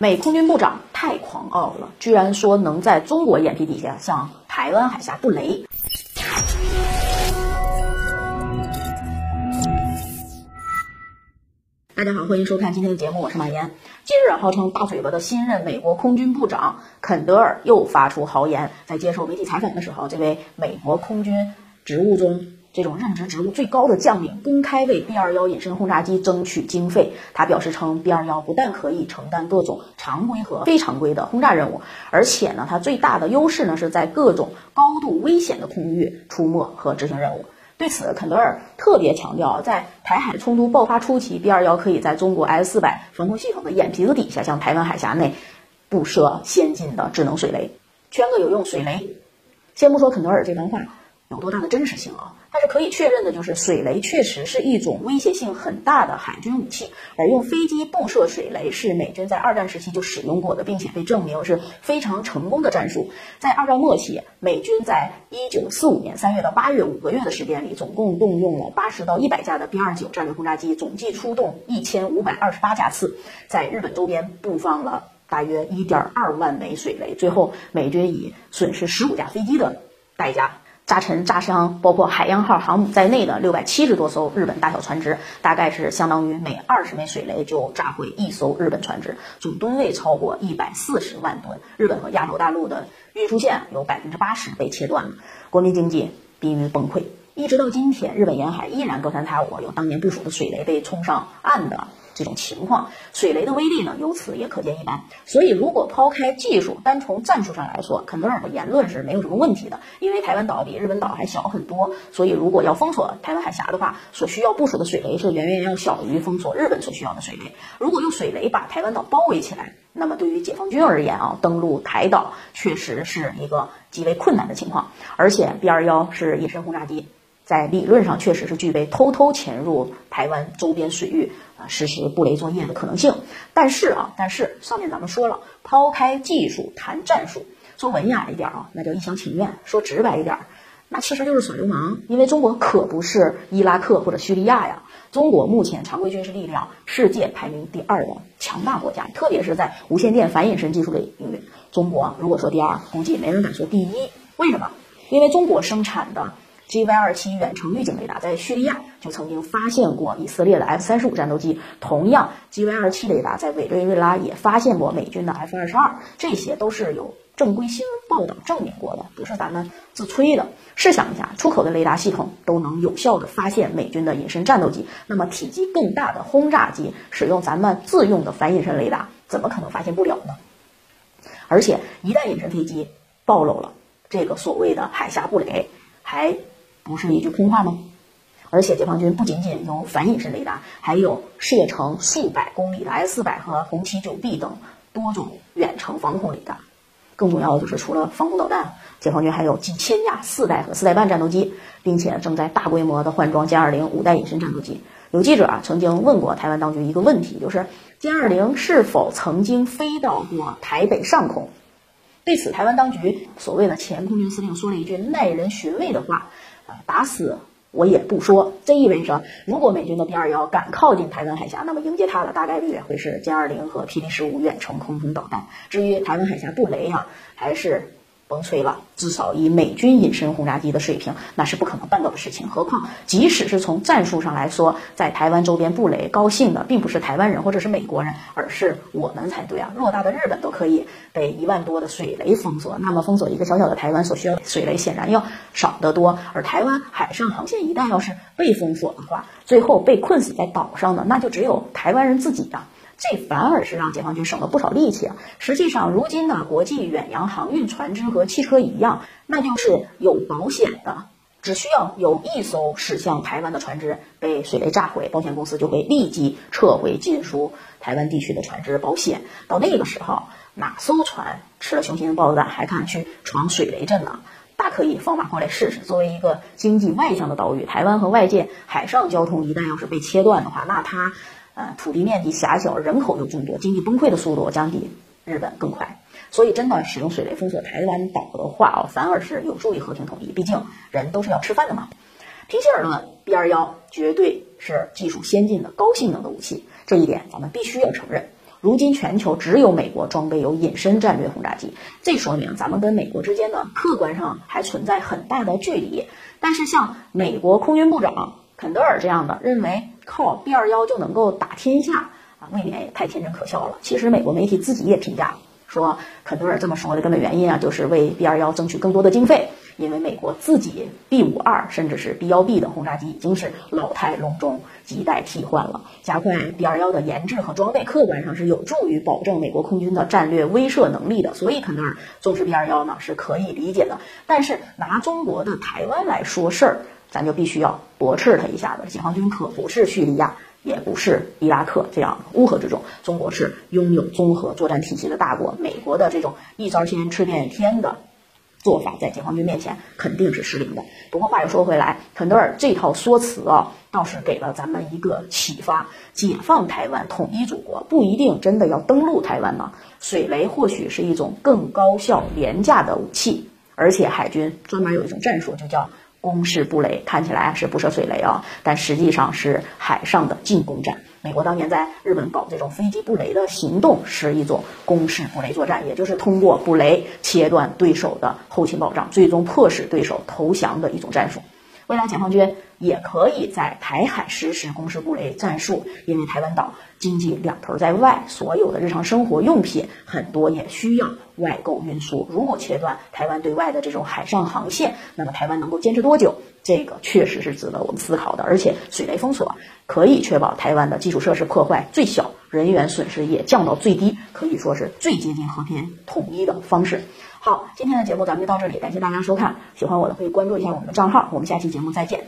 美空军部长太狂傲了，居然说能在中国眼皮底下向台湾海峡布雷。大家好，欢迎收看今天的节目，我是马岩。近日，号称大嘴巴的新任美国空军部长肯德尔又发出豪言，在接受媒体采访的时候，这位美国空军职务中这种任职职务最高的将领公开为 B 二幺隐身轰炸机争取经费。他表示称，B 二幺不但可以承担各种常规和非常规的轰炸任务，而且呢，它最大的优势呢是在各种高度危险的空域出没和执行任务。对此，肯德尔特别强调，在台海冲突爆发初期，B 二幺可以在中国 S 四百防空系统的眼皮子底下，向台湾海峡内布设先进的智能水雷，圈个有用水雷。先不说肯德尔这番话有多大的真实性啊。但是可以确认的就是，水雷确实是一种威胁性很大的海军武器，而用飞机布设水雷是美军在二战时期就使用过的，并且被证明是非常成功的战术。在二战末期，美军在一九四五年三月到八月五个月的时间里，总共动用了八十到一百架的 B 二九战略轰炸机，总计出动一千五百二十八架次，在日本周边布放了大约一点二万枚水雷。最后，美军以损失十五架飞机的代价。炸沉、炸伤包括海洋号航母在内的六百七十多艘日本大小船只，大概是相当于每二十枚水雷就炸毁一艘日本船只，总吨位超过一百四十万吨。日本和亚洲大陆的运输线有百分之八十被切断了，国民经济濒于崩溃。一直到今天，日本沿海依然隔三差五有当年部署的水雷被冲上岸的。这种情况，水雷的威力呢，由此也可见一斑。所以，如果抛开技术，单从战术上来说，肯德尔的言论是没有什么问题的。因为台湾岛比日本岛还小很多，所以如果要封锁台湾海峡的话，所需要部署的水雷是远远要小于封锁日本所需要的水雷。如果用水雷把台湾岛包围起来，那么对于解放军而言啊，登陆台岛确实是一个极为困难的情况。而且 B 二幺是隐身轰炸机。在理论上确实是具备偷偷潜入台湾周边水域啊实施布雷作业的可能性，但是啊，但是上面咱们说了，抛开技术谈战术，说文雅一点啊，那叫一厢情愿；说直白一点，那其实就是耍流氓。因为中国可不是伊拉克或者叙利亚呀，中国目前常规军事力量世界排名第二的强大国家，特别是在无线电反隐身技术的领域，中国如果说第二，估计没人敢说第一。为什么？因为中国生产的。GY-27 远程预警雷达在叙利亚就曾经发现过以色列的 F-35 战斗机，同样 GY-27 雷达在委内瑞拉也发现过美军的 F-22，这些都是有正规新闻报道证明过的，不是咱们自吹的。试想一下，出口的雷达系统都能有效的发现美军的隐身战斗机，那么体积更大的轰炸机使用咱们自用的反隐身雷达，怎么可能发现不了呢？而且一旦隐身飞机暴露了这个所谓的海峡布雷，还不是一句空话吗？而且解放军不仅仅有反隐身雷达，还有射程数百公里的 S 四百和红旗九 B 等多种远程防空雷达。更重要的就是，除了防空导弹，解放军还有几千架四代和四代半战斗机，并且正在大规模的换装歼二零五代隐身战斗机。有记者啊曾经问过台湾当局一个问题，就是歼二零是否曾经飞到过台北上空？对此，台湾当局所谓的前空军司令说了一句耐人寻味的话：“，打死我也不说。”这意味着，如果美军的 B 二幺敢靠近台湾海峡，那么迎接它的大概率会是歼二零和霹雳十五远程空空导弹。至于台湾海峡布雷啊，还是。甭吹了，至少以美军隐身轰炸机的水平，那是不可能办到的事情。何况，即使是从战术上来说，在台湾周边布雷，高兴的并不是台湾人或者是美国人，而是我们才对啊！偌大的日本都可以被一万多的水雷封锁，那么封锁一个小小的台湾所需要的水雷显然要少得多。而台湾海上航线一旦要是被封锁的话，最后被困死在岛上的，那就只有台湾人自己啊！这反而是让解放军省了不少力气啊！实际上，如今呢国际远洋航运船只和汽车一样，那就是有保险的。只需要有一艘驶向台湾的船只被水雷炸毁，保险公司就会立即撤回进出台湾地区的船只保险。到那个时候，哪艘船吃了雄心豹子胆还敢去闯水雷阵呢？大可以放马过来试试。作为一个经济外向的岛屿，台湾和外界海上交通一旦要是被切断的话，那它。呃，土地面积狭小，人口又众多，经济崩溃的速度将比日本更快。所以，真的使用水雷封锁台湾岛的话啊，反而是有助于和平统一。毕竟人都是要吃饭的嘛。平心而论，B 二幺绝对是技术先进的高性能的武器，这一点咱们必须要承认。如今全球只有美国装备有隐身战略轰炸机，这说明咱们跟美国之间呢，客观上还存在很大的距离。但是像美国空军部长肯德尔这样的认为靠 B 二幺就能够打天下啊，未免也太天真可笑了。其实美国媒体自己也评价说，肯德尔这么说的根本原因啊，就是为 B 二幺争取更多的经费。因为美国自己 B 五二甚至是 B 幺 B 的轰炸机已经是老态龙钟，亟待替换了。加快 B 二幺的研制和装备，客观上是有助于保证美国空军的战略威慑能力的。所以肯德尔重视 B 二幺呢是可以理解的。但是拿中国的台湾来说事儿，咱就必须要驳斥他一下子。解放军可不是叙利亚，也不是伊拉克这样乌合之众。中国是拥有综合作战体系的大国。美国的这种一招鲜吃遍天的。做法在解放军面前肯定是失灵的。不过话又说回来，肯德尔这套说辞啊，倒是给了咱们一个启发：解放台湾、统一祖国，不一定真的要登陆台湾呢。水雷或许是一种更高效、廉价的武器，而且海军专门有一种战术，就叫。攻势布雷看起来是不设水雷啊，但实际上是海上的进攻战。美国当年在日本搞这种飞机布雷的行动，是一种攻势布雷作战，也就是通过布雷切断对手的后勤保障，最终迫使对手投降的一种战术。未来解放军也可以在台海实施攻势布雷战术，因为台湾岛经济两头在外，所有的日常生活用品很多也需要外购运输。如果切断台湾对外的这种海上航线，那么台湾能够坚持多久？这个确实是值得我们思考的。而且水雷封锁可以确保台湾的基础设施破坏最小，人员损失也降到最低，可以说是最接近和平统一的方式。好，今天的节目咱们就到这里，感谢大家收看。喜欢我的可以关注一下我们的账号，我们下期节目再见。